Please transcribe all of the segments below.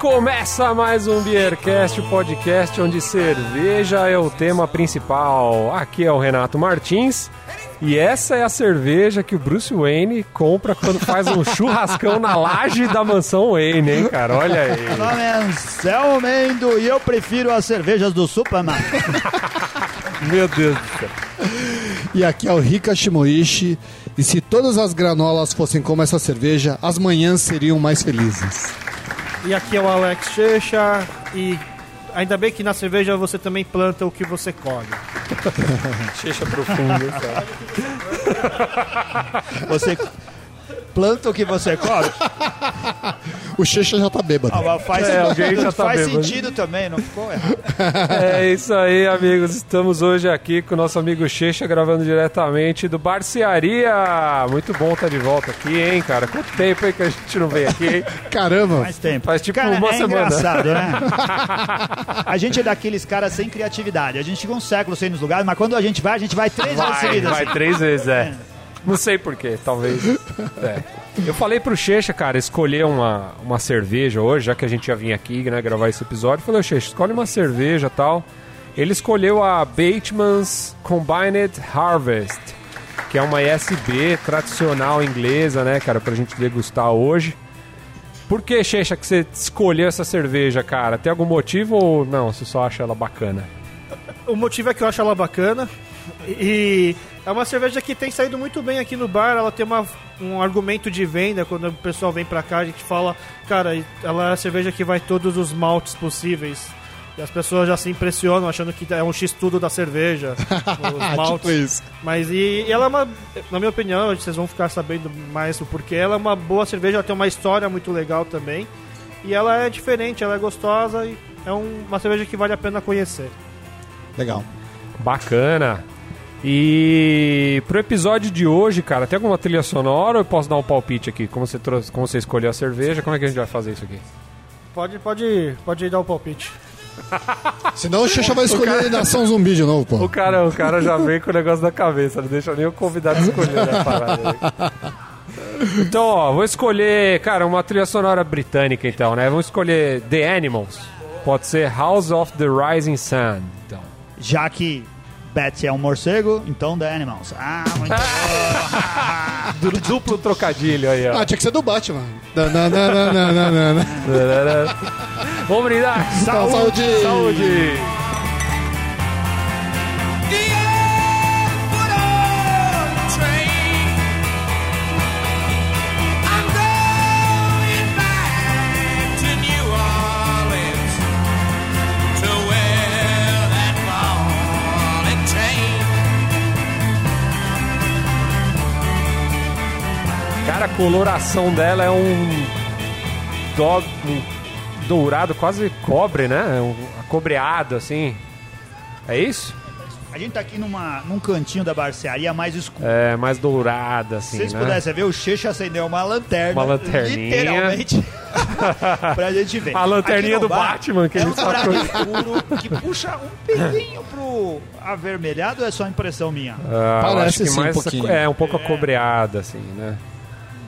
começa mais um Beercast, o podcast onde cerveja é o tema principal. Aqui é o Renato Martins. E essa é a cerveja que o Bruce Wayne compra quando faz um churrascão na laje da mansão Wayne, hein, cara? Olha aí. Meu nome é Anselmo Mendo e eu prefiro as cervejas do Superman. Meu Deus do céu. E aqui é o Rika Shimoishi. E se todas as granolas fossem como essa cerveja, as manhãs seriam mais felizes. E aqui é o Alex Checha e ainda bem que na cerveja você também planta o que você colhe. Checha profundo, cara. Você planta o que você come? O Checha já tá bêbado. Ah, mas faz, É, alguém já tá faz bêbado. sentido também, não ficou errado. É isso aí, amigos. Estamos hoje aqui com o nosso amigo Checha gravando diretamente do Barcearia. Muito bom estar de volta aqui, hein, cara? Quanto tempo aí que a gente não vem aqui, hein? Caramba! Faz tempo. Faz tipo Cara, uma é semana. engraçado, né? A gente é daqueles caras sem criatividade. A gente fica um século sem ir nos lugares, mas quando a gente vai, a gente vai três vezes Vai, seguidas. vai assim. três vezes, é. Não sei porquê, talvez. É. Eu falei pro Checha, cara, escolher uma, uma cerveja hoje, já que a gente já vinha aqui, né, gravar esse episódio. Eu falei, ô Checha, escolhe uma cerveja e tal. Ele escolheu a Bateman's Combined Harvest, que é uma ISB tradicional inglesa, né, cara, pra gente degustar hoje. Por que, Checha, que você escolheu essa cerveja, cara? Tem algum motivo ou não? Você só acha ela bacana? O motivo é que eu acho ela bacana e é uma cerveja que tem saído muito bem aqui no bar. Ela tem uma, um argumento de venda quando o pessoal vem pra cá. A gente fala, cara, ela é a cerveja que vai todos os maltes possíveis. E as pessoas já se impressionam achando que é um x-tudo da cerveja. Os maltes. tipo isso. Mas e, e ela é uma, na minha opinião, vocês vão ficar sabendo mais o porquê. Ela é uma boa cerveja, ela tem uma história muito legal também. E ela é diferente, ela é gostosa e é um- uma cerveja que vale a pena conhecer. Legal. Bacana. E pro episódio de hoje, cara, tem alguma trilha sonora ou eu posso dar um palpite aqui? Como você trouxe, como você escolheu a cerveja, como é que a gente vai fazer isso aqui? Pode, pode, pode dar o palpite. Senão o Checha vai escolher Nação Zumbi de novo, O pô. cara, o cara já vem com o negócio da cabeça, não deixa nem o convidado escolher a parada. Então, ó, vou escolher, cara, uma trilha sonora britânica então, né? Vamos escolher The Animals. Pode ser House of the Rising Sun. Então. Já que Betsy é um morcego, então The Animals. Ah, muito bom. Du- Duplo trocadilho aí, ó. Ah, tinha que ser do Batman. Vamos brindar! Então, saúde! Saúde! Coloração dela é um, do, um dourado quase cobre, né? É Um acobreado, assim. É isso? A gente tá aqui numa, num cantinho da barcearia mais escuro. É mais dourada, Se assim, vocês né? pudessem ver, o Checha acendeu uma lanterna. Uma lanterninha. Literalmente. pra gente ver. A lanterninha do Batman que é ele um sacou. escuro que puxa um pelinho pro avermelhado ou é só impressão minha? Ah, eu Parece acho que sim, um mais pouquinho. É, um pouco acobreada, assim, né?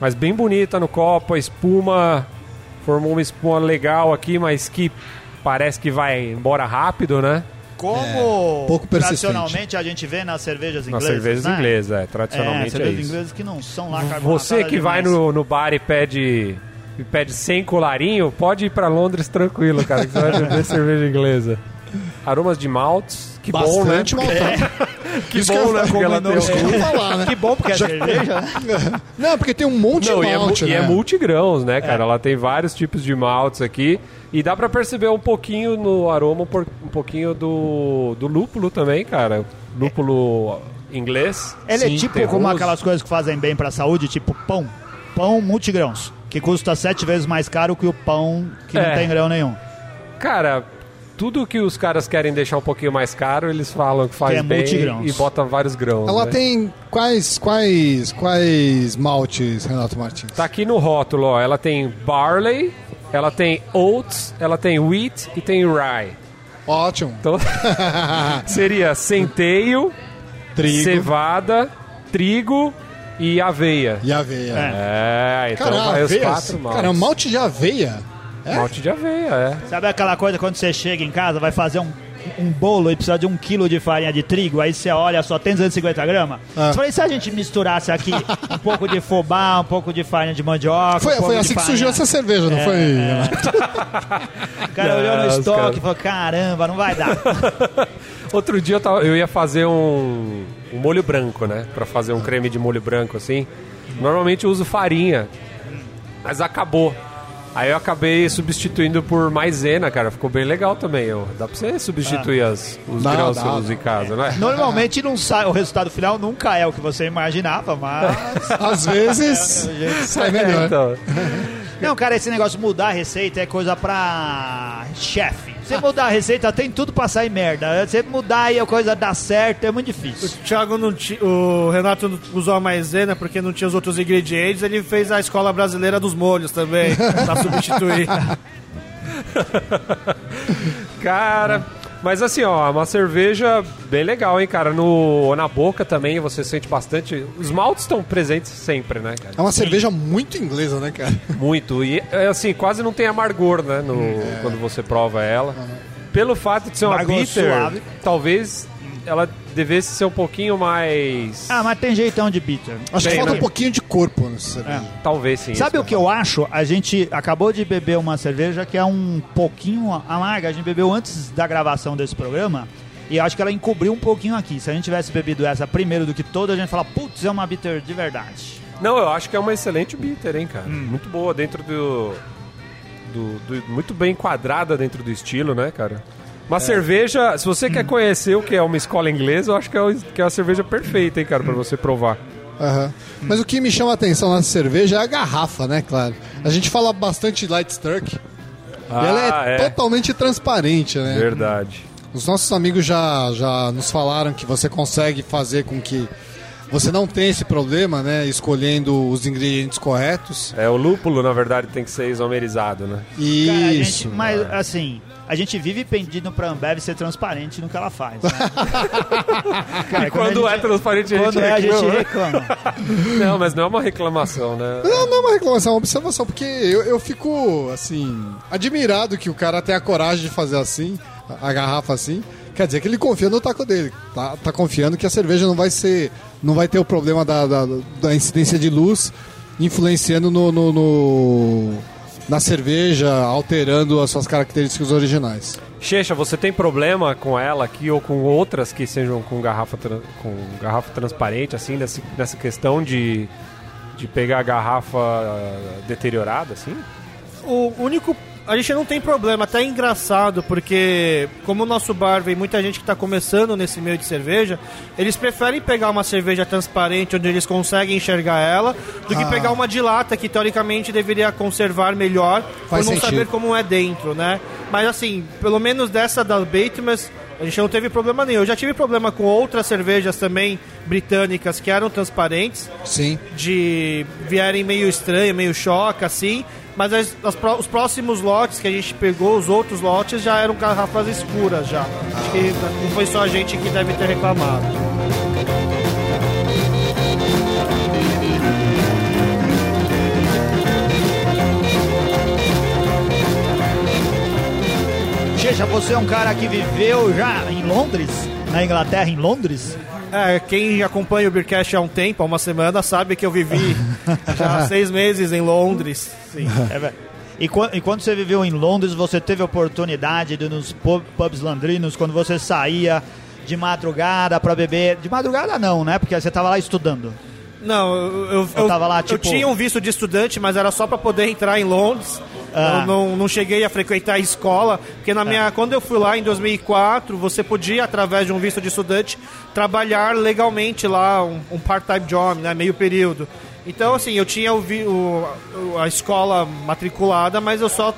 Mas bem bonita no copo, a espuma formou uma espuma legal aqui, mas que parece que vai embora rápido, né? Como pouco persistente. tradicionalmente a gente vê nas cervejas Nas inglesas. cervejas né? inglesas, é, É, tradicionalmente é, cervejas isso. inglesas que não são lá Você que vai no, no bar e pede, e pede sem colarinho, pode ir pra Londres tranquilo, cara, que você vai beber cerveja inglesa. Aromas de maltes, que bom, né? Bastante maltado. Que Isso bom, que né? Porque ela tem ia falar, né? Que bom, porque é cerveja. né? Não, porque tem um monte Não, de e é, malte, e né? é multigrãos, né, cara? Ela tem vários tipos de maltes aqui. E dá pra perceber um pouquinho no aroma, um pouquinho do, do lúpulo também, cara. Lúpulo inglês. Ele Sim, é tipo como aquelas coisas que fazem bem pra saúde, tipo pão. Pão multigrãos, que custa sete vezes mais caro que o pão que É. não tem grão nenhum. Cara, tudo que os caras querem deixar um pouquinho mais caro, eles falam que faz Que é bem multigrãos. e bota vários grãos. Ela né? tem quais, quais, quais maltes, Renato Martins? Tá aqui no rótulo, ó. Ela tem barley, ela tem oats, ela tem wheat e tem rye. Ótimo. Então, seria centeio, Trigo. cevada, trigo e aveia. E aveia. É, então Cara, vai os aveia, quatro maltes. cara, malte de aveia. É? Malte de aveia, é. Sabe aquela coisa quando você chega em casa, vai fazer um, um bolo e precisa de um quilo de farinha de trigo, aí você olha, só tem 250 gramas? Ah. Eu falei, se a gente misturasse aqui um pouco de fubá, um pouco de farinha de mandioca... Foi, um pouco foi de assim que farinha- surgiu essa cerveja, não foi? O cara olhou no estoque cara. e falou, caramba, não vai dar. Outro dia eu, tava- eu ia fazer um, um molho branco, né? Pra fazer um creme de molho branco assim. Normalmente eu uso farinha, mas acabou. Aí eu acabei substituindo por maisena, cara. Ficou bem legal também. Eu, dá pra você substituir as, os Dá, grãos que usa em casa, né? Normalmente não sai, o resultado final nunca é o que você imaginava, mas... Às vezes sai melhor. Então, Não, cara, esse negócio de mudar a receita é coisa pra chefe. Você mudar a receita tem tudo pra sair merda. Você mudar e a coisa dar certo é muito difícil. O Thiago não o Renato não usou a maisena porque não tinha os outros ingredientes. Ele fez a escola brasileira dos molhos também, pra substituir. cara. Mas assim, ó, uma cerveja bem legal, hein, cara. No, na boca também você sente bastante. Os maltes estão presentes sempre, né, cara? É uma cerveja muito inglesa, né, cara? Muito. E é, assim, quase não tem amargor, né? No, Quando você prova ela. Pelo fato de ser uma bitter, suave. talvez ela devesse ser um pouquinho mais. Ah, mas tem jeitão de bitter. Acho que Bem, falta né? um pouquinho de corpo nessa cerveja. Talvez sim. Sabe o que eu acho? A gente acabou de beber uma cerveja que é um pouquinho amarga. A gente bebeu antes da gravação desse programa. E eu acho que ela encobriu um pouquinho aqui. Se a gente tivesse bebido essa primeiro do que toda, a gente fala, putz, é uma bitter de verdade. Não, eu acho que é uma excelente bitter, hein, cara. Muito boa dentro do, do, do- Muito bem enquadrada dentro do estilo, né, cara? Uma cerveja, se você quer conhecer o que é uma escola inglesa, eu acho que é, o- que é a cerveja perfeita, hein, cara, pra você provar. Aham. Mas o que me chama a atenção nessa cerveja é a garrafa, né, claro. A gente fala bastante de Light Sturk. e ela é, totalmente transparente, né? Verdade. Os nossos amigos já, já nos falaram que você consegue fazer com que você não tenha esse problema, né? Escolhendo os ingredientes corretos. É, o lúpulo, na verdade, tem que ser isomerizado, né? Cara, a Isso. gente- mas assim, a gente vive pedindo pra Ambev ser transparente no que ela faz. Né? Cara, E quando a é gente- transparente, a gente Quando é, a gente reclama. reclama. Não, mas não é uma reclamação, né? Não, não é uma reclamação, é uma observação, porque eu, eu fico, assim, admirado que o cara tenha a coragem de fazer assim, a, a garrafa assim. Quer dizer que ele confia no taco dele. Tá, tá confiando que a cerveja não vai ser. não vai ter o problema da, da, da incidência de luz influenciando no, no- no- na cerveja, alterando as suas características originais. Checha, você tem problema com ela aqui ou com outras que sejam com garrafa, com garrafa transparente, assim, nessa, nessa questão de, de pegar a garrafa deteriorada, assim? O único. A gente não tem problema, até é engraçado, porque como o nosso bar vem muita gente que está começando nesse meio de cerveja, eles preferem pegar uma cerveja transparente onde eles conseguem enxergar ela, do que Ah. pegar uma de lata que teoricamente deveria conservar melhor Faz por não sentido. saber como é dentro, né? Mas assim, pelo menos dessa da Batemas, a gente não teve problema nenhum. Eu já tive problema com outras cervejas também britânicas que eram transparentes, Sim. de vierem meio estranho, meio choque, assim. Mas as- as os próximos lotes que a gente pegou, os outros lotes, já eram garrafas escuras já. Acho que não foi só a gente que deve ter reclamado. Checha, você é um cara que viveu já em Londres, na Inglaterra, em Londres. É, quem acompanha o Beercast há um tempo, há uma semana, sabe que eu vivi já seis meses em Londres. Sim. É, velho. E, quan- quando você viveu em Londres, você teve a oportunidade de nos pub- pubs landrinos, quando você saía de madrugada pra beber. De madrugada não, né? Porque você tava lá estudando. Não, eu, eu, Eu tava lá, eu tipo- tinha um visto de estudante, mas era só pra poder entrar em Londres. Ah. Eu não, não cheguei a frequentar a escola, porque na minha, quando eu fui lá em 2004, você podia, através de um visto de estudante, trabalhar legalmente lá, um, um part-time job, né, meio período. Então, assim, eu tinha o- o- a escola matriculada, mas eu só,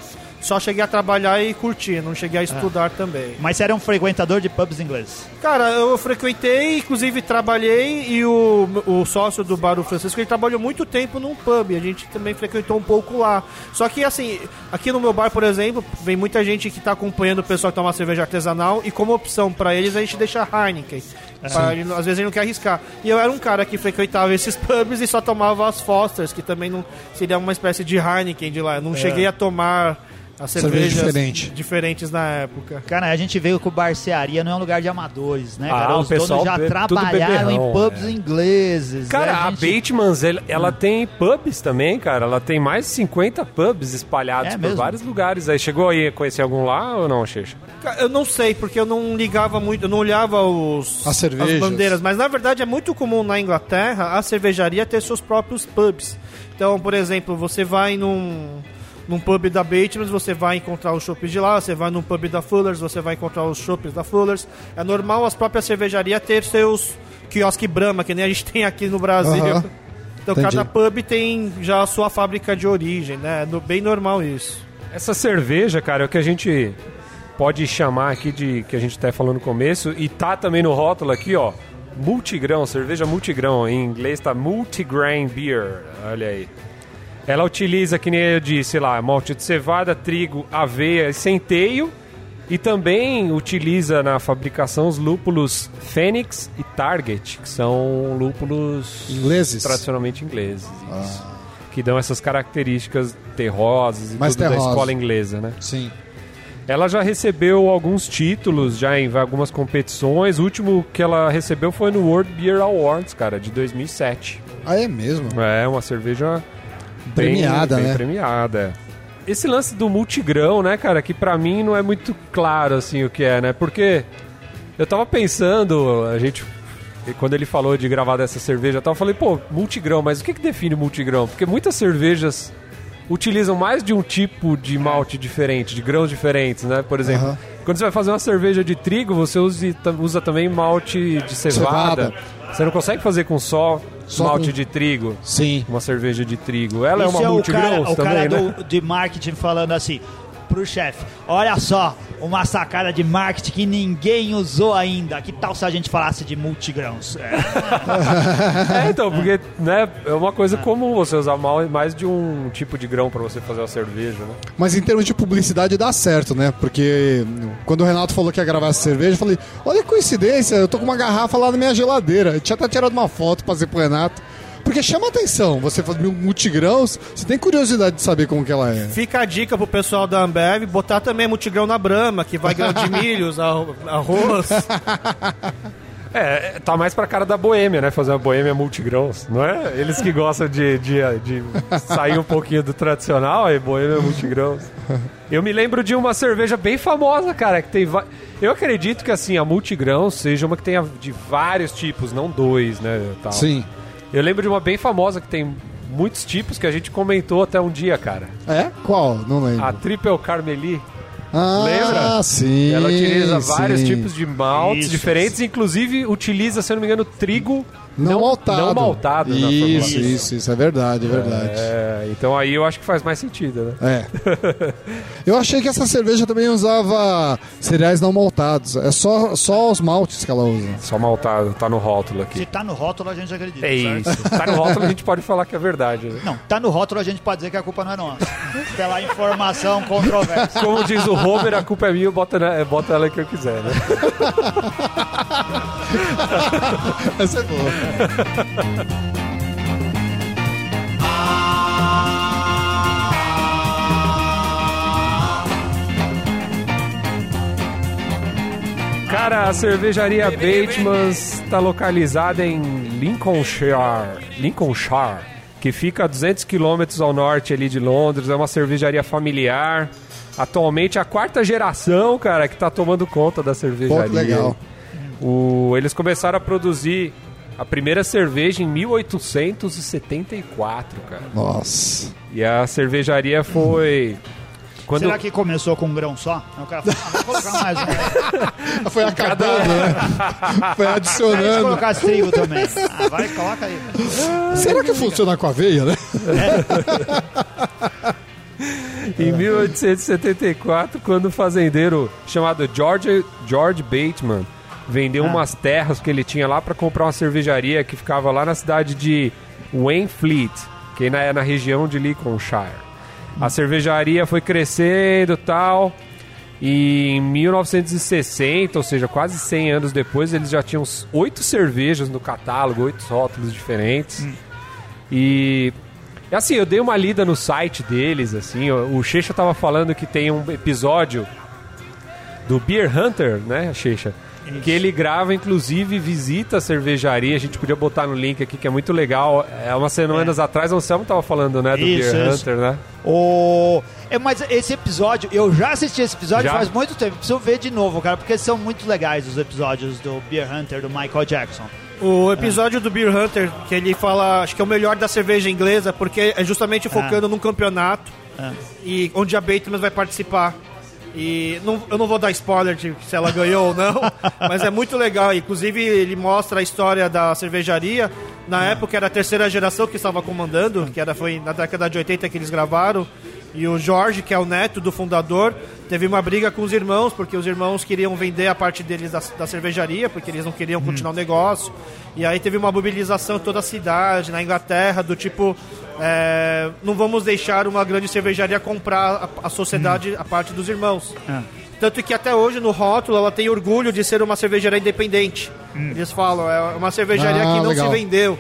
só cheguei a trabalhar e curtir, não cheguei a estudar também. Mas você era um frequentador de pubs ingleses. Cara, eu frequentei, inclusive trabalhei, e o, o sócio do bar, o Francisco, ele trabalhou muito tempo num pub, a gente também frequentou um pouco lá. Só que, assim, aqui no meu bar, por exemplo, vem muita gente que tá acompanhando o pessoal que toma cerveja artesanal, e como opção pra eles, a gente deixa Heineken. Pra ele não- às vezes ele não quer arriscar. E eu era um cara que frequentava esses pubs e só tomava as Fosters, que também não seria uma espécie de Heineken de lá. Eu não cheguei a tomar as Cerveja cervejas diferente. diferentes na época. Cara, a gente veio que o barcearia não é um lugar de amadores, né, Ah, cara? o Os pessoal donos já be- trabalharam em pubs é. ingleses. Cara, né? a Batemans, ela, ela tem pubs também, cara. Ela tem mais de 50 pubs espalhados É por mesmo? vários lugares. Aí chegou aí a conhecer algum lá ou não? Ca- Eu não sei, porque eu não ligava muito, eu não olhava os, As cervejas. bandeiras, mas na verdade é muito comum na Inglaterra a cervejaria ter seus próprios pubs. Então, por exemplo, você vai num, num pub da Batemans, você vai encontrar os shoppes de lá, você vai num pub da Fullers, você vai encontrar os shoppes da Fullers. É normal as próprias cervejarias ter seus quiosque Brahma, que nem a gente tem aqui no Brasil. Aham. Então Entendi. cada pub tem já a sua fábrica de origem, né? É no- bem normal isso. Essa cerveja, cara, é o que a gente pode chamar aqui de que a gente tá falando no começo e tá também no rótulo aqui, ó. Multigrão, cerveja multigrão. Em inglês tá multigrain beer. Olha aí. Ela utiliza, que nem eu disse lá, malte de cevada, trigo, aveia e centeio. E também utiliza na fabricação os lúpulos Fênix e Target, que são lúpulos Ingleses? tradicionalmente ingleses. isso. Que dão essas características terrosas e Mais tudo da terrosa. escola inglesa, né? Sim. Ela já recebeu alguns títulos já em algumas competições. O último que ela recebeu foi no World Beer Awards, cara, de 2007. Ah, é mesmo? É, uma cerveja bem- Premiada, bem né? premiada. Esse lance do multigrão, né, cara, que pra mim não é muito claro assim o que é, né? Porque eu tava pensando, a gente quando ele falou de gravar dessa cerveja, eu falei, pô, multigrão, mas o que que define multigrão? Porque muitas cervejas utilizam mais de um tipo de malte diferente, de grãos diferentes, né? Por exemplo, quando você vai fazer uma cerveja de trigo, você usa, usa também malte de cevada. Cevada. Você não consegue fazer com só, Só malte com- de trigo Sim. uma cerveja de trigo. Ela Isso é uma o multigrãos cara, o também, cara né? do, de marketing falando assim pro chefe, olha só, uma sacada de marketing que ninguém usou ainda. Que tal se a gente falasse de multigrãos? É, É, então, porque né, é uma coisa comum você usar mais de um tipo de grão pra você fazer uma cerveja, né? Mas em termos de publicidade dá certo, né? Porque quando o Renato falou que ia gravar essa cerveja, eu falei, olha que coincidência, eu tô com uma garrafa lá na minha geladeira. Eu tinha até tirado uma foto pra fazer pro Renato. Porque chama atenção, você faz mil multigrãos, você tem curiosidade de saber como que ela é. Fica a dica pro pessoal da Ambev botar também multigrão na Brama, que vai grão de milhos, arro- arroz. É, tá mais pra cara da boêmia, né? Fazer uma boêmia multigrãos, não é? Eles que gostam de, de, de sair um pouquinho do tradicional, aí boêmia multigrãos. Eu me lembro de uma cerveja bem famosa, cara, que tem... va- Eu acredito que, assim, a multigrãos seja uma que tenha de vários tipos, não dois, né? Tal. Sim. Eu lembro de uma bem famosa que tem muitos tipos que a gente comentou até um dia, cara. É? Qual? Não lembro. A Triple Carmeli. ah, lembra? sim. Ela utiliza vários sim. tipos de maltes Isso. diferentes, inclusive utiliza, se eu não me engano, trigo Não, maltado. Não maltado na Isso, isso, isso, é verdade, é verdade. É, então aí eu acho que faz mais sentido, né? É. Eu achei que essa cerveja também usava cereais não maltados. É só, só os maltes que ela usa. Só maltado, tá no rótulo se aqui. tá no rótulo, a gente acredita. É certo? isso. Tá no rótulo, a gente pode falar que é verdade, né? Não, tá no rótulo, a gente pode dizer que a culpa não é nossa. Pela informação controversa. Como diz o Homer, a culpa é minha, bota, na- bota ela que eu quiser, né? Essa é boa. Cara, a cervejaria Batemans está localizada em Lincolnshire, Lincolnshire, que fica a 200 quilômetros ao norte ali de Londres. É uma cervejaria familiar. Atualmente a quarta geração, cara, que tá tomando conta da cervejaria. Que legal. O, eles começaram a produzir a primeira cerveja em 1874, cara. Nossa. E a cervejaria foi quando Será que começou com um grão só? Aí o cara falou, ah, vou colocar mais um. Foi acabando, né? Foi adicionando. colocar trigo também. Ah, vai, coloca aí. Será que funciona com aveia, né? Em 1874, quando o fazendeiro chamado George, George Bateman vendeu Ah. umas terras que ele tinha lá para comprar uma cervejaria que ficava lá na cidade de Wainfleet, que é na região de Lincolnshire. A cervejaria foi crescendo tal. E em 1960, ou seja, quase 100 anos depois, eles já tinham oito cervejas no catálogo, oito rótulos diferentes. E assim, eu dei uma lida no site deles, assim, o o Checha tava falando que tem um episódio do Beer Hunter, né, Checha? Que ele grava, inclusive, visita a cervejaria. A gente podia botar no link aqui, que é muito legal. É, umas semanas atrás, o Anselmo tava falando, né, do Isso, Beer isso. Hunter, né? O... É, mas esse episódio, eu já assisti esse episódio Já? faz muito tempo. Preciso ver de novo, cara, porque são muito legais os episódios do Beer Hunter do Michael Jackson. O episódio do Beer Hunter, que ele fala, acho que é o melhor da cerveja inglesa, porque é justamente focando num campeonato Ah. e onde a Bateman vai participar. E não- eu não vou dar spoiler de se ela ganhou ou não, mas é muito legal. Inclusive, ele mostra a história da cervejaria. Na época era a terceira geração que estava comandando, que era, foi na década de 80 que eles gravaram. E o Jorge, que é o neto do fundador, teve uma briga com os irmãos, porque os irmãos queriam vender a parte deles da, da cervejaria, porque eles não queriam continuar o negócio. E aí teve uma mobilização em toda a cidade, na Inglaterra, do tipo, é, não vamos deixar uma grande cervejaria comprar a, a sociedade, a parte dos irmãos. Tanto que até hoje no rótulo ela tem orgulho de ser uma cervejaria independente. Eles falam, é uma cervejaria Ah, que não legal. se vendeu.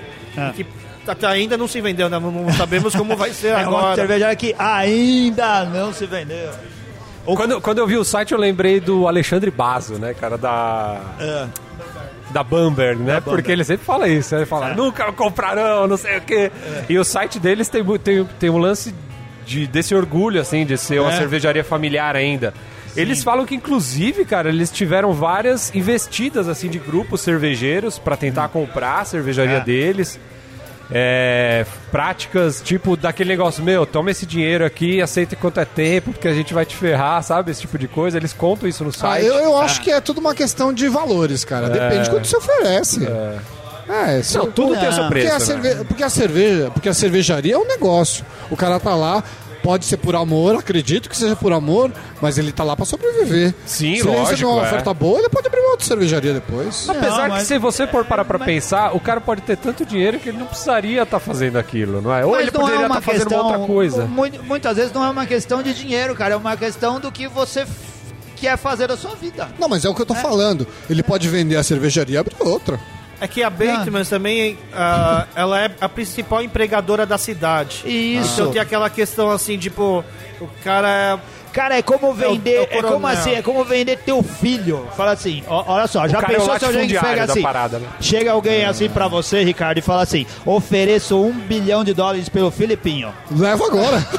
Que até ainda não se vendeu, né? Não, sabemos como vai ser É uma agora. cervejaria que ainda não se vendeu. Quando, quando eu vi o site, eu lembrei do Alexandre Basso, né, cara, da... É. Da Bamberg, né? Bamberg. Porque ele sempre fala isso, né? Ele fala, nunca comprarão, não sei o quê. E o site deles tem, tem, tem um lance de, desse orgulho, assim, de ser uma É. cervejaria familiar ainda. Eles falam que, inclusive, cara, eles tiveram várias investidas, assim, de grupos cervejeiros pra tentar comprar a cervejaria É. deles. É, práticas tipo daquele negócio, meu, toma esse dinheiro aqui, aceita quanto é tempo, porque a gente vai te ferrar, sabe? Esse tipo de coisa. Eles contam isso no Ah, site. eu, eu acho que é tudo uma questão de valores, cara. Depende de quanto você oferece. É, se- Não, tudo tem o seu Não, porque, preço. a né? cerve- porque a cerveja, porque a cervejaria é um negócio. O cara tá lá, pode ser por amor, acredito que seja por amor, mas ele tá lá pra sobreviver. Sim, se ele lógico, receber uma é. oferta boa, ele pode abrir uma outra cervejaria depois. Apesar Não, mas- que se você for parar pra mas- pensar, o cara pode ter tanto dinheiro que ele não precisaria estar fazendo aquilo, não é? Ou Mas ele não poderia é uma estar fazendo questão, uma outra coisa. mu- Muitas vezes não é uma questão de dinheiro, cara. É uma questão do que você quer fazer da sua vida. Não, mas é o que eu tô falando. Ele pode vender a cervejaria e abrir outra. É que a Bateman também, ah, ela é a principal empregadora da cidade. Isso. Então tem aquela questão assim, tipo, o cara é Cara, é como vender. é o É, como assim? É como vender teu filho. Fala assim, ó, olha só, já é o pensou se alguém pega assim? parada, né? Chega alguém assim pra você, Ricardo, e fala assim: ofereço um bilhão de dólares pelo Filipinho. Leva agora.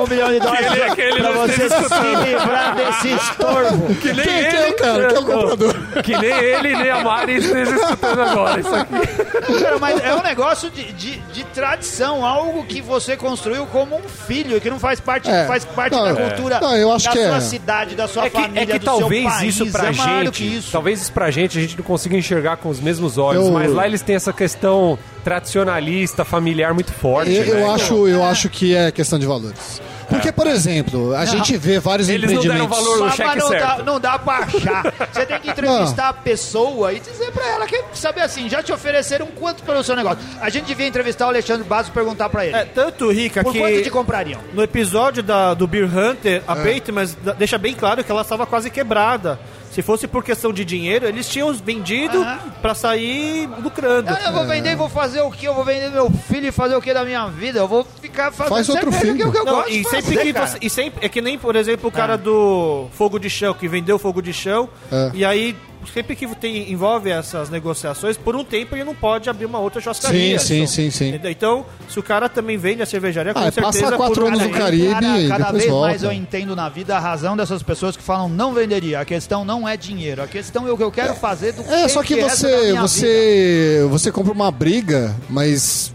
Um bilhão de dólares ele- que ele pra você se livrar desse estorvo. Que nem Quem que ele, é, cara? Quem é o comprador? Que nem ele nem a Mari estejam escutando agora isso aqui. Cara, mas é um negócio de, de, de tradição, algo que você construiu como um filho, que não faz parte, É. faz parte Não, da é. cultura Não, eu acho da que sua é. cidade, da sua É que, família, é que do talvez seu país. isso pra é gente, que isso. talvez isso pra gente a gente não consiga enxergar com os mesmos olhos, Eu- mas lá eles têm essa questão tradicionalista, familiar muito forte. Eu, eu né? acho, eu acho que é questão de valores. Porque, por exemplo, a gente vê vários Eles não deram empreendimentos. valor no Só, cheque mas não dá, certo. não dá pra achar. Você tem que entrevistar a pessoa e dizer pra ela que, saber assim, já te ofereceram quanto pelo seu negócio. A gente devia entrevistar o Alexandre Basso e perguntar pra ele. É, tanto rica por que quanto te comprariam? no episódio da, do Beer Hunter, a É. Bateman deixa bem claro que ela estava quase quebrada. Se fosse por questão de dinheiro, eles tinham vendido Aham. pra sair lucrando. Ah, eu vou vender e vou fazer o quê? Eu vou vender meu filho e fazer o que da minha vida? Eu vou ficar fazendo Faz outro cerveja, que é o que eu Não, gosto de e sempre fazer, que cara. você, e sempre é que nem por exemplo o cara do fogo de chão que vendeu fogo de chão É. e aí sempre que tem, envolve essas negociações por um tempo ele não pode abrir uma outra churrascaria Sim, sim, sim, sim. Entendeu? então se o cara também vende a cervejaria com Ah, certeza passa quatro por- anos no Cara, Caribe cada, e cada depois vez volta. mais eu entendo na vida a razão dessas pessoas que falam não venderia. A questão não é dinheiro. A questão é o que eu quero fazer do É, que só que da você, vida. você, você compra uma briga, mas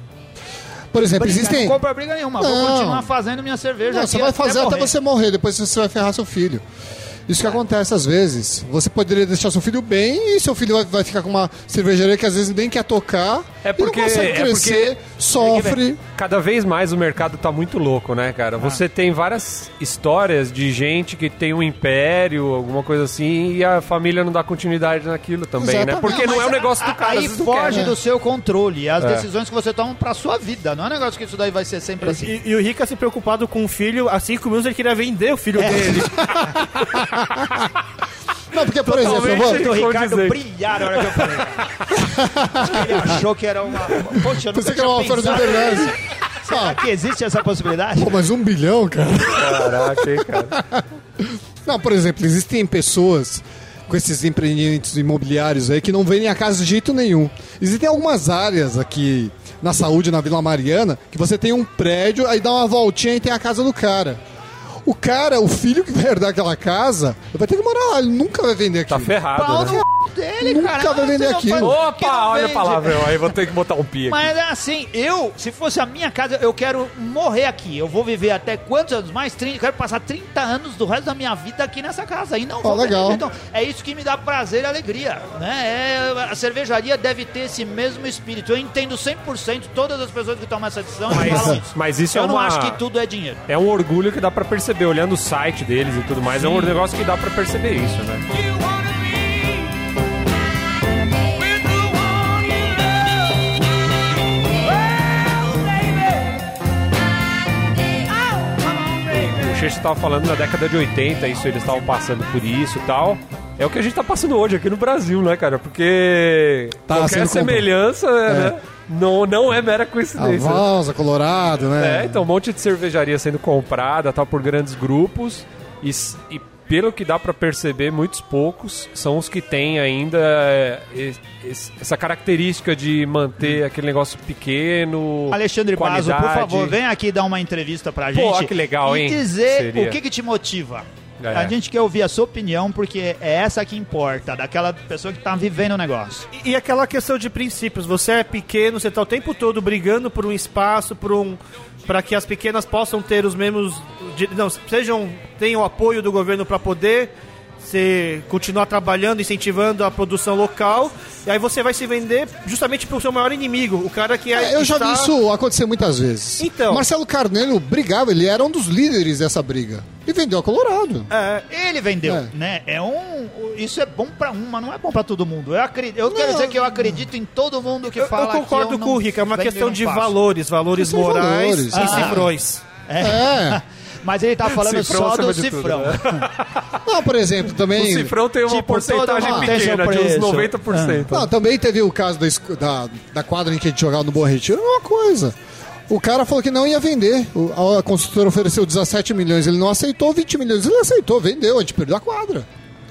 por exemplo, Briga, existem Não compra briga nenhuma. Vou Não. continuar fazendo minha cerveja. Não, você vai fazer até morrer. você morrer, depois você vai ferrar seu filho. Isso que acontece às vezes. Você poderia deixar seu filho bem e seu filho vai, vai ficar com uma cervejaria que às vezes nem quer tocar É e porque- não consegue é crescer sofre. Cada vez mais o mercado tá muito louco, né, cara? Ah. Você tem várias histórias de gente que tem um império, alguma coisa assim, e a família não dá continuidade naquilo também, né? Exatamente. Porque não é o Mas negócio do cara. Aí não foge quer, né? do seu controle. As É. decisões que você toma pra sua vida. Não é um negócio que isso daí vai ser sempre assim. E, e o Rica se preocupado com o filho, há cinco minutos ele queria vender o filho É. dele. Não, porque, por exemplo, eu Totalmente. vou, O Ricardo brilhar na hora que eu falei. Acho que ele achou que era uma. Poxa, eu nunca pensei que era uma oferta de verdade. Será que existe essa possibilidade? Pô, mas um bilhão, cara. Caraca, hein, cara. Não, por exemplo, existem pessoas com esses empreendimentos imobiliários aí que não vendem a casa de jeito nenhum. Existem algumas áreas aqui na saúde, na Vila Mariana, que você tem um prédio, aí dá uma voltinha e tem a casa do cara. O cara, o filho que vai herdar aquela casa, vai ter que morar lá, ele nunca vai vender Tá aquilo. ferrado, Pau né? Dele, Nunca cara. vai vender Você não aquilo. não Opa, olha a vende. palavra, aí vou ter que botar um pi aqui. Mas é assim, eu, se fosse a minha casa, eu quero morrer aqui. Eu vou viver até quantos anos? Mais 30. Eu quero passar 30 anos do resto da minha vida aqui nessa casa. E não vou vender. legal. Então, é isso que me dá prazer e alegria. Né? É, a cervejaria deve ter esse mesmo espírito. Eu entendo 100% todas as pessoas que tomam essa decisão Mas- falam isso. mas isso eu é não uma- acho que tudo é dinheiro. É um orgulho que dá pra perceber, olhando o site deles e tudo mais, é um negócio que dá pra perceber isso, né? Baby. O Checho tava falando na década de 80, isso eles estavam passando por isso e tal. É o que a gente tá passando hoje aqui no Brasil, né, cara? Porque Tá qualquer semelhança né, não, não é mera A coincidência. Valsa, Colorado, né? É, então um monte de cervejaria sendo comprada, tal, por grandes grupos e, e pelo que dá pra perceber, muitos poucos são os que têm ainda é, es- es- essa característica de manter aquele negócio pequeno, Alexandre Basso, por qualidade. favor, vem aqui dar uma entrevista pra Pô, gente. que legal, e hein? dizer Seria. o que, que te motiva. É. A gente quer ouvir a sua opinião, porque é essa que importa, daquela pessoa que tá vivendo o negócio. E, e aquela questão de princípios. Você é pequeno, você tá o tempo todo brigando por um espaço, por um para que as pequenas possam ter os mesmos não sejam tenham apoio do governo para poder se continuar trabalhando, incentivando a produção local. E aí você vai se vender justamente pro seu maior inimigo, o cara que é É, eu já está- vi isso acontecer muitas vezes. Então. Marcelo Carneiro brigava, ele era um dos líderes dessa briga. E vendeu a Colorado. É, Ele vendeu, É. né? É um. Isso é bom pra um, mas não é bom pra todo mundo. Eu, acredito, eu quero Não. dizer que eu acredito em todo mundo que eu, eu fala concordo que eu com não o Rica, é uma questão de faço. valores, valores morais valores. e Ah. cifrões. É. Mas ele tá falando Cifrão só do de tudo, cifrão. né? Não, por exemplo, O também. cifrão tem uma Tipo, porcentagem seu pequena, de uns preço. 90%. Não, também teve o caso da, da, da quadra em que a gente jogava no Bom Retiro, é uma coisa. O cara falou que não ia vender. O- a construtora ofereceu 17 milhões, ele não aceitou 20 milhões. Ele aceitou, vendeu, a gente perdeu a quadra.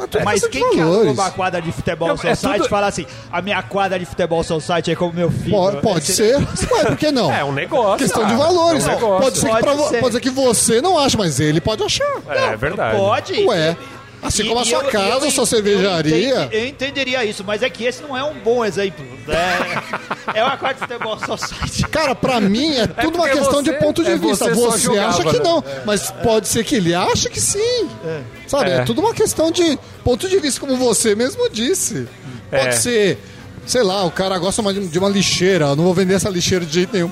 Tá Mas quem que valores. arruma uma quadra de futebol Não, é society tudo- fala assim, a minha quadra de futebol society é como meu filho. Pode, pode Esse- ser. Ué, por que não? É um negócio. Questão de cara. valores. É um negócio. pode, ser que Pode ser. pode ser que você não ache, mas ele pode achar. É verdade. Pode. Ué. Assim E- como a sua eu- casa, eu sua cervejaria. Eu, entendi- eu entenderia isso, mas é que esse não é um bom exemplo. É, é uma quadra de futebol society. Cara, pra mim é tudo uma porque questão de você- ponto de é vista. você Você, jogava, acha que né? não, mas pode ser que ele ache que sim. Sabe? É. É. tudo uma questão de ponto de vista, como você mesmo disse. Pode É. ser, sei lá, o cara gosta mais de uma lixeira, eu não vou vender essa lixeira de jeito nenhum.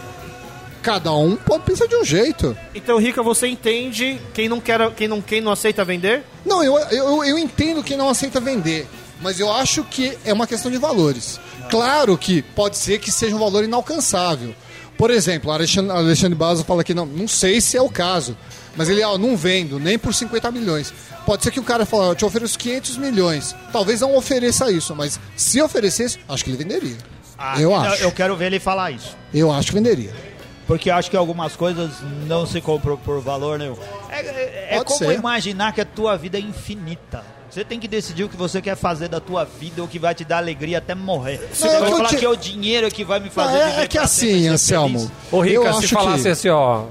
Cada um pode pensar de um jeito. Então, Rica, você entende quem não quer, quem não, quem não aceita vender? Não, eu, eu, eu entendo que não aceita vender, mas eu acho que é uma questão de valores. Claro que pode ser que seja um valor inalcançável. Por exemplo, o Alexandre, Alexandre Basso fala que não, não sei se é o caso, mas ele, ó, não vendo nem por 50 milhões. Pode ser que o cara fale, ó, eu te ofereço 500 milhões. Talvez não ofereça isso, mas se oferecesse, acho que ele venderia. eu não, acho. Eu quero ver ele falar isso. Eu acho que venderia. Porque acho que algumas coisas não se compram por valor nenhum. É, é- é como ser. imaginar que a tua vida é infinita. Você tem que decidir o que você quer fazer da tua vida, o que vai te dar alegria até morrer. Você Não, vai falar te- que é o dinheiro que vai me Não, fazer é, viver é que assim, Anselmo. Ô, Rica, se falasse que... assim, ó,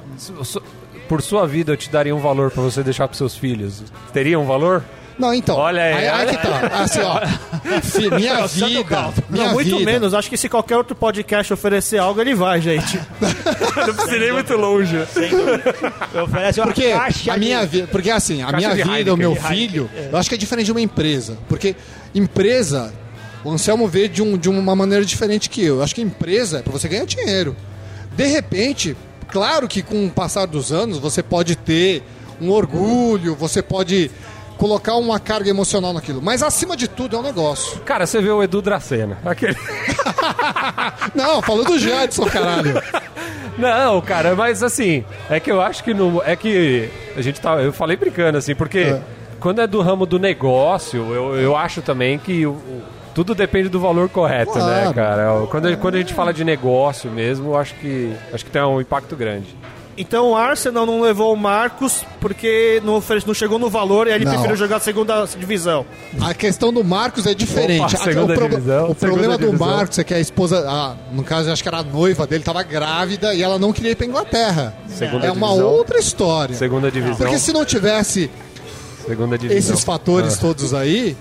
por sua vida eu te daria um valor pra você deixar pros seus filhos. Teria um valor? Não, então. Olha aí, aí, olha que tá. Assim, ó. minha É vida. Minha não, muito vida. menos. Acho que se qualquer outro podcast oferecer algo, ele vai, gente. Não precisa ir muito longe. Oferece uma Porque caixa a minha de- vida, porque assim, a Caixa minha vida, Heineken. o meu filho, eu acho que é diferente de uma empresa, porque empresa, o Anselmo vê de, um, de uma maneira diferente que eu. Eu acho que empresa é para você ganhar dinheiro. De repente, claro que com o passar dos anos você pode ter um orgulho, você pode colocar uma carga emocional naquilo. Mas acima de tudo é um negócio. Cara, você vê o Edu Dracena. Aquele... Não, falando do Jadson, caralho. Não, cara, mas assim, é que eu acho que não. É que a gente tá. Eu falei brincando, assim, porque É. quando é do ramo do negócio, eu, eu acho também que o- o- tudo depende do valor correto, né, Claro. cara? Quando, quando a gente fala de negócio mesmo, eu acho que acho que tem um impacto grande. Então o Arsenal não levou o Marcos porque não, oferece- não chegou no valor e aí ele Não. preferiu jogar a segunda divisão. A questão do Marcos é diferente. Opa, A- segunda o, proble- divisão, o problema do divisão. Marcos é que a esposa, ah, no caso, acho que era a noiva dele, estava grávida e ela não queria ir pra Inglaterra. Segunda é uma divisão. outra história. Segunda divisão. Porque se não tivesse Segunda divisão. esses fatores Ah. todos aí,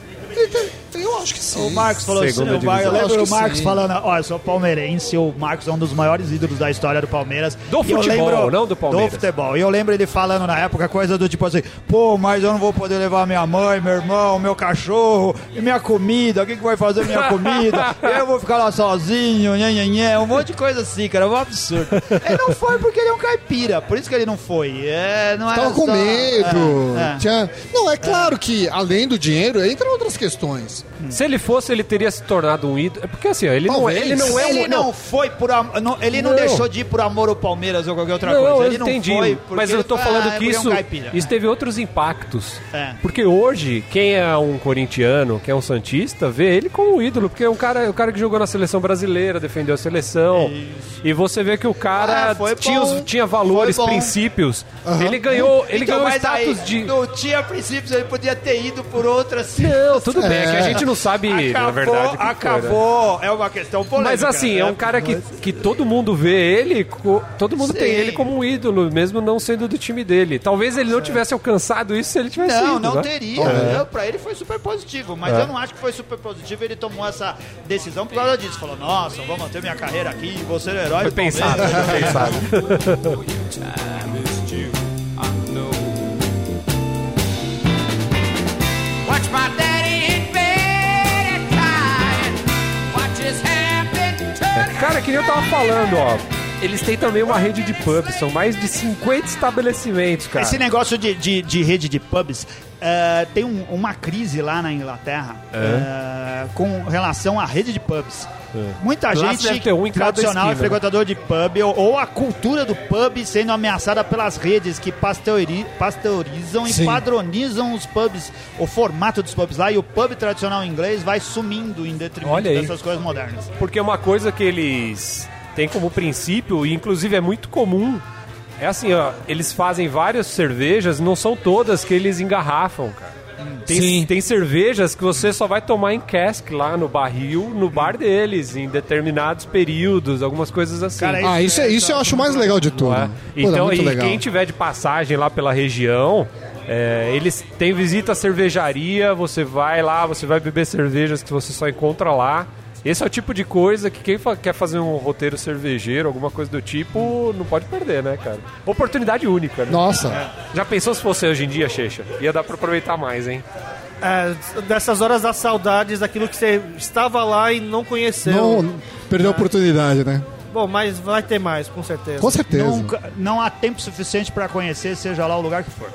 acho que sim. O Marcos falou assim, o eu divisão. lembro o Marcos sim. falando, ó, eu sou palmeirense, o Marcos é um dos maiores ídolos da história do Palmeiras. Do E eu futebol, lembro- não do Palmeiras. Do futebol. E eu lembro ele falando na época coisa do tipo assim, pô, mas eu não vou poder levar minha mãe, meu irmão, meu cachorro, e minha comida, quem que vai fazer minha comida? eu vou ficar lá sozinho, nhê, um monte de coisa assim, cara, um absurdo. Ele não foi porque ele é um caipira, por isso que ele não foi. É, não é Tava com só- medo. é, é. Tinha... Não, é claro que além do dinheiro, entram outras questões. Se ele fosse, ele teria se tornado um ídolo. É porque assim, ó, ele, não, é- Talvez. ele não é um. Ele não, foi por am... não, ele não, Não. deixou de ir por amor ao Palmeiras ou qualquer outra Não, coisa. eu Ele não entendi, foi porque mas eu tô ele- falando ah, que é um isso, caipira. isso teve outros impactos. É. Porque hoje, quem é um corintiano, quem é um santista, vê ele como um ídolo, porque é um cara, o cara que jogou na seleção brasileira, defendeu a seleção. E você vê que o cara Ah, foi tinha, os- tinha valores, Foi princípios. Ele ganhou, ele Então, ganhou mas aí, status de Não tinha princípios, ele podia ter ido por outras. Não, tudo bem, é que a gente não sabe, na verdade, que foi, né? acabou. É uma questão polêmica. Mas assim, é né? um cara que, que todo mundo vê ele, todo mundo Sim. tem ele como um ídolo, mesmo não sendo do time dele. Talvez ele não tivesse alcançado isso se ele tivesse Não, ido, não né? teria. Eu, pra ele foi super positivo, mas É. eu não acho que foi super positivo. Ele tomou essa decisão por causa disso. Falou, nossa, vou manter minha carreira aqui, vou ser o herói Foi do pensado, foi pensado. Watch my daddy Cara, que nem eu tava falando, ó. Eles têm também uma rede de pubs, são mais de 50 estabelecimentos, cara. Esse negócio de, de, de rede de pubs, eh, tem um- uma crise lá na Inglaterra eh, com relação à rede de pubs. Muita Lá gente um tradicional e frequentador de pub, ou, ou a cultura do pub sendo ameaçada pelas redes que pasteuri- pasteurizam Sim. e padronizam os pubs, o formato dos pubs lá, e o pub tradicional inglês vai sumindo em detrimento Olha aí. dessas coisas modernas. Porque é uma coisa que eles têm como princípio, e inclusive é muito comum, é assim, ó, eles fazem várias cervejas, não são todas que eles engarrafam, cara. Tem, Sim. tem cervejas que você só vai tomar em cask lá no barril, no bar deles, em determinados períodos, algumas coisas assim. Cara, Ah, isso, é, isso eu acho mais legal de tudo. É? Pô, Então, e legal. quem tiver de passagem lá pela região, é, eles têm visita à cervejaria, você vai lá, você vai beber cervejas que você só encontra lá. Esse é o tipo de coisa que quem fa- quer fazer um roteiro cervejeiro, alguma coisa do tipo, não pode perder, né, cara? Oportunidade única, né? Nossa, Já pensou se fosse hoje em dia, Checha? Ia dar pra aproveitar mais, hein? É, dessas horas das saudades, daquilo que você estava lá e não conheceu. não perdeu a oportunidade, né? Bom, mas vai ter mais, com certeza. Com certeza. Nunca, não há tempo suficiente para conhecer, seja lá o lugar que for.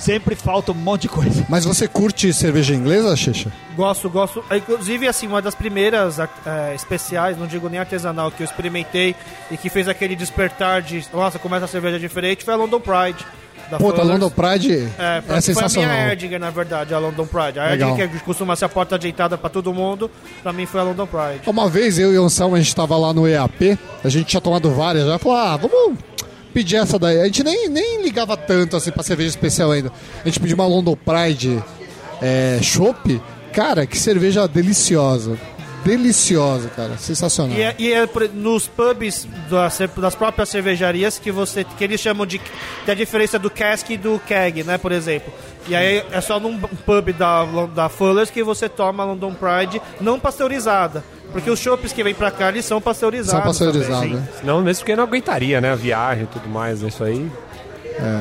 Sempre falta um monte de coisa. Mas você curte cerveja inglesa, Xixa? Gosto, gosto. Inclusive, assim, uma das primeiras é, especiais, não digo nem artesanal, que eu experimentei e que fez aquele despertar de, nossa, começa a cerveja diferente, foi a London Pride. Da Puta, Fuller's. London Pride É, é, pra- foi sensacional. a minha Erdinger, na verdade, a London Pride. A Legal. Erdinger, que costuma ser a porta ajeitada pra todo mundo, pra mim foi a London Pride. Uma vez eu e o Anselmo, a gente tava lá no EAP, a gente tinha tomado várias já, falou, ah, vamos pedir essa daí. A gente nem, nem ligava tanto assim pra cerveja especial ainda. A gente pediu uma London Pride é, Chopp. Cara, que cerveja deliciosa. Deliciosa, cara. Sensacional. E é, e é nos pubs das, das próprias cervejarias que você que eles chamam de tem a diferença do cask e do keg, né, por exemplo. E aí é só num pub da da Fuller's que você toma a London Pride não pasteurizada, porque os chopps que vêm pra cá eles são pasteurizados. São pasteurizados, né? Senão, mesmo porque não aguentaria, né? A viagem e tudo mais, isso aí.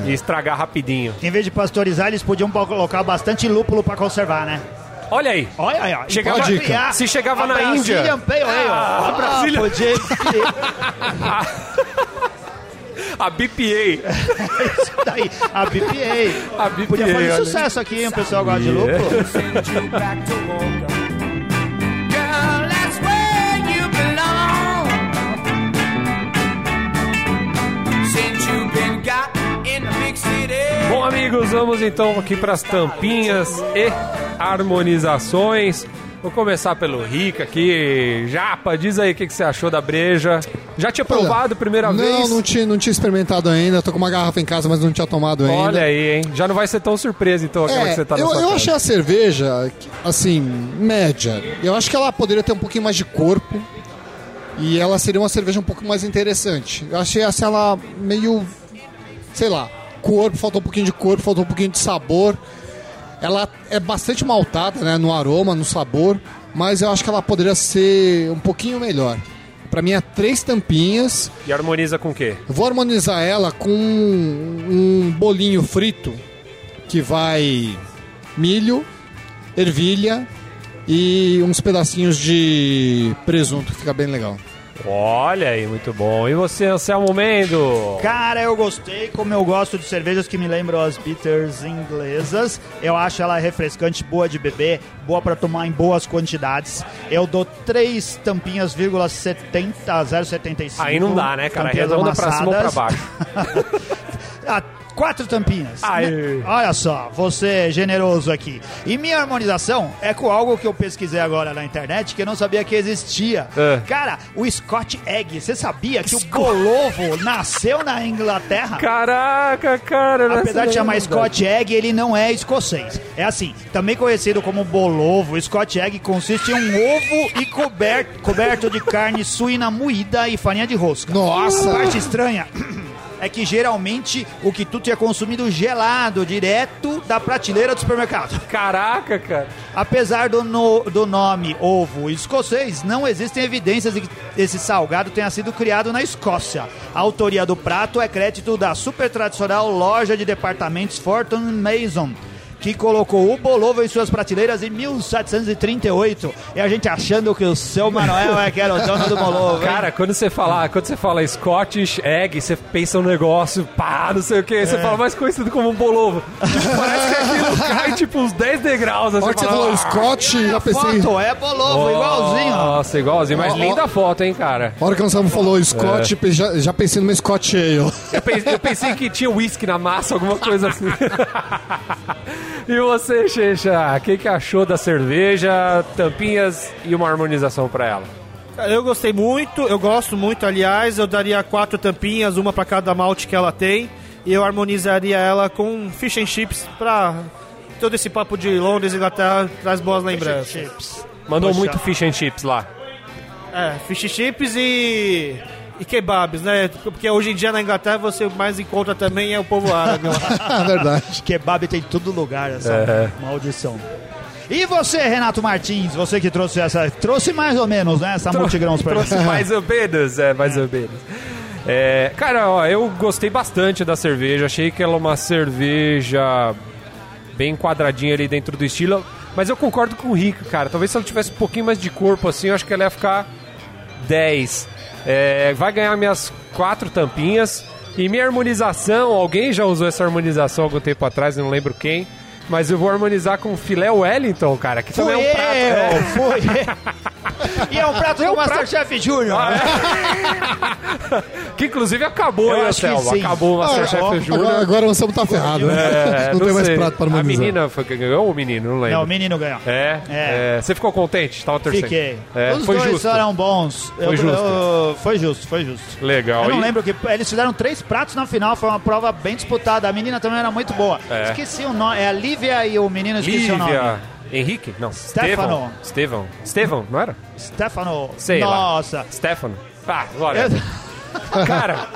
É. E estragar rapidinho. Em vez de pasteurizar, eles podiam colocar bastante lúpulo para conservar, né? Olha aí. Olha aí, ó. Chegava- criar se chegava a na Brazilian Índia. Pale Ale. Ah, a Ah, Brasília- podia- A BPA. Isso daí, a BPA. A BPA. Podia fazer olha. sucesso aqui, hein? O pessoal gosta de lucro. Amigos, vamos então aqui para as tampinhas e harmonizações. Vou começar pelo Rica aqui. Japa, diz aí o que, que você achou da breja. Já tinha provado primeira não, vez? Não, tinha, não tinha experimentado ainda. Tô com uma garrafa em casa, mas não tinha tomado ainda. Olha aí, hein? Já não vai ser tão surpresa então aquela É, que você tá na eu, eu casa. achei a cerveja, assim, média. Eu acho que ela poderia ter um pouquinho mais de corpo. E ela seria uma cerveja um pouco mais interessante. Eu achei assim, ela meio. Sei lá, corpo, faltou um pouquinho de corpo, faltou um pouquinho de sabor. Ela é bastante maltada, né? No aroma, no sabor. Mas eu acho que ela poderia ser um pouquinho melhor. Pra mim é três tampinhas. E harmoniza com o quê? Eu vou harmonizar ela com um bolinho frito que vai milho, ervilha e uns pedacinhos de presunto, que fica bem legal. Olha aí, muito bom. E você, Anselmo Mendo? Cara, eu gostei, como eu gosto de cervejas que me lembram as bitters inglesas. Eu acho ela refrescante, boa de beber, boa pra tomar em boas quantidades. Eu dou 3 tampinhas, vírgula 70, 0,75. Aí não dá, né, cara? Redonda pra cima ou pra baixo? Quatro tampinhas. Aí. Né? Olha só, você é generoso aqui. E minha harmonização é com algo que eu pesquisei agora na internet que eu não sabia que existia. É. Cara, o Scott Egg. Você sabia que o Bolovo nasceu na Inglaterra? Caraca, cara. Apesar de chamar Scott Egg, ele não é escocês. É assim, também conhecido como bolovo, Scott Egg consiste em um ovo e coberto, coberto de carne suína moída e farinha de rosca. Nossa! A parte estranha é que geralmente o quitute é consumido gelado, direto da prateleira do supermercado. Caraca, cara. Apesar do, no- do nome ovo escocês, não existem evidências de que esse salgado tenha sido criado na Escócia. A autoria do prato é crédito da super tradicional loja de departamentos Fortune Mason, que colocou o bolovo em suas prateleiras em 1738. E a gente achando que o seu Manuel é que era o dono do bolovo. hein? Cara, quando você fala, quando você fala Scottish Egg, você pensa um negócio, pá, não sei o que, É. você fala mais conhecido como um bolovo. Parece que aquilo cai tipo uns 10 degraus. A hora que você falou "Ah, Scott, já pensei. Foto é bolovo, igualzinho. ó. Nossa, igualzinho, mas ó. linda foto, hein, cara. A hora que o Anselmo falou Scott, já, já pensei numa Scott Ale. Eu pensei, eu pensei que tinha whisky na massa, alguma coisa assim. e você, Xexa, o que, que achou da cerveja, tampinhas e uma harmonização pra ela? Eu gostei muito, eu gosto muito, aliás, eu daria quatro tampinhas, uma pra cada malte que ela tem, e eu harmonizaria ela com fish and chips pra todo esse papo de Londres e Inglaterra traz boas lembranças. Chips. Mandou Poxa. muito fish and chips lá. É, fish and chips e e kebabs, né? Porque hoje em dia na Inglaterra você mais encontra também é o povo árabe. lá. É verdade. Kebab tem em todo lugar, essa É. maldição. E você, Renato Martins, você que trouxe essa. Trouxe mais ou menos, né? Essa multigrãos pra Trouxe mais ou menos, é, mais ou menos. É, cara, ó, eu gostei bastante da cerveja. Achei que ela é uma cerveja bem quadradinha ali dentro do estilo. Mas eu concordo com o Rico, cara. Talvez se ela tivesse um pouquinho mais de corpo assim, eu acho que ela ia ficar 10. É, vai ganhar minhas quatro tampinhas. E minha harmonização, alguém já usou essa harmonização algum tempo atrás, não lembro quem. Mas eu vou harmonizar com filé Wellington, cara, que também é um prato. eu, é. fui. E é um prato do Masterchef Júnior. Ah, Que inclusive acabou, Eu hein, que sim. Acabou o Ah, Masterchef Júnior. Agora, o Anselmo tá ferrado, né? É, não, tem mais prato para A harmonizar. menina foi que ganhou ou o menino? Não lembro. Não, o menino ganhou. É? É. É. Você ficou contente? Tava torcendo. Fiquei. É, Os foi dois justo. eram bons. Foi justo. foi justo, foi justo. Legal. Eu não E- lembro que eles fizeram três pratos na final, foi uma prova bem disputada. A menina também era muito boa. É. Esqueci o nome, é a Lívia e o menino esqueci o nome. Henrique? Não. Stefano. Estevão. Estevão. Não era? Stefano. Sei lá. Nossa. Stefano. Ah, olha. Eu, Cara,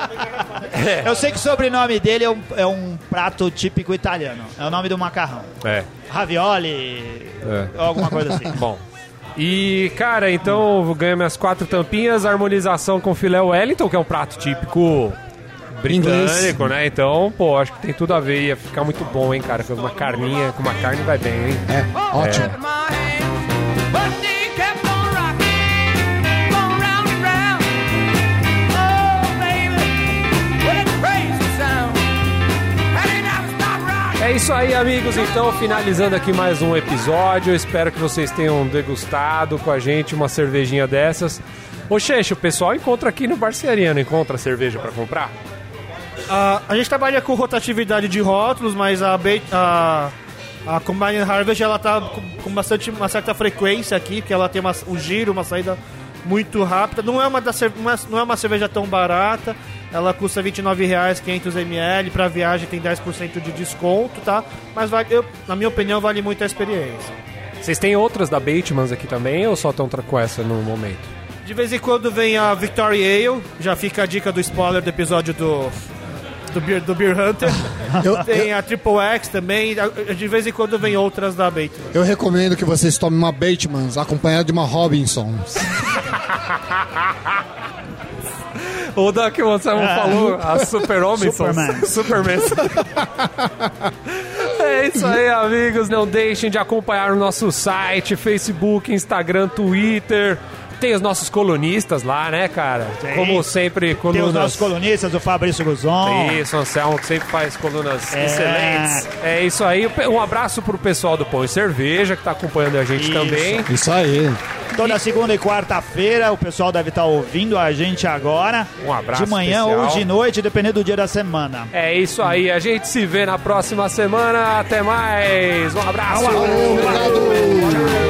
eu sei que o sobrenome dele é um, é um prato típico italiano. É o nome do macarrão. é. Ravioli, É. alguma coisa assim. Bom. E, cara, então eu ganho minhas quatro tampinhas, harmonização com filé Wellington, que é um prato típico britânico, né? Então, pô, acho que tem tudo a ver. Ia ficar muito bom, hein, cara? Com uma carninha, com uma carne vai bem, hein? É, é. ótimo. É. É isso aí, amigos. Então, finalizando aqui mais um episódio. Espero que vocês tenham degustado com a gente uma cervejinha dessas. Ô, Xexe, o pessoal encontra aqui no Barcearia, não encontra cerveja para comprar? Ah, a gente trabalha com rotatividade de rótulos, mas a, a, a Combine Harvest ela tá com, com bastante, uma certa frequência aqui, porque ela tem uma, um giro, uma saída muito rápida. Não é uma, da, uma- não é uma cerveja tão barata, ela custa R$ 29,00, 500ml, para viagem tem 10% de desconto, tá? Mas vai, eu, na minha opinião vale muito a experiência. Vocês têm outras da Batemans aqui também ou só estão com essa no momento? De vez em quando vem a Victoria Ale, já fica a dica do spoiler do episódio do, do, Beer, do Beer Hunter. Tem a Triple X também, de vez em quando vem outras da Bait. Eu recomendo que vocês tomem uma Batemans acompanhada de uma Robinson. O da que você falou, a Super Homem Superman. Superman. É isso aí, amigos. Não deixem de acompanhar o nosso site, Facebook, Instagram, Twitter. Tem os nossos colunistas lá, né, cara? Tem. Como sempre, Tem os colunas. nossos colunistas, o Fabrício Guzon. Isso, Anselmo, que sempre faz colunas É. excelentes. É isso aí. Um abraço pro pessoal do Pão e Cerveja, que tá acompanhando a gente Isso. também. Isso aí. Toda segunda e quarta-feira o pessoal deve estar ouvindo a gente agora. Um abraço De manhã especial. ou de noite, dependendo do dia da semana. É isso aí. A gente se vê na próxima semana. Até mais. Um abraço. Valeu, obrigado.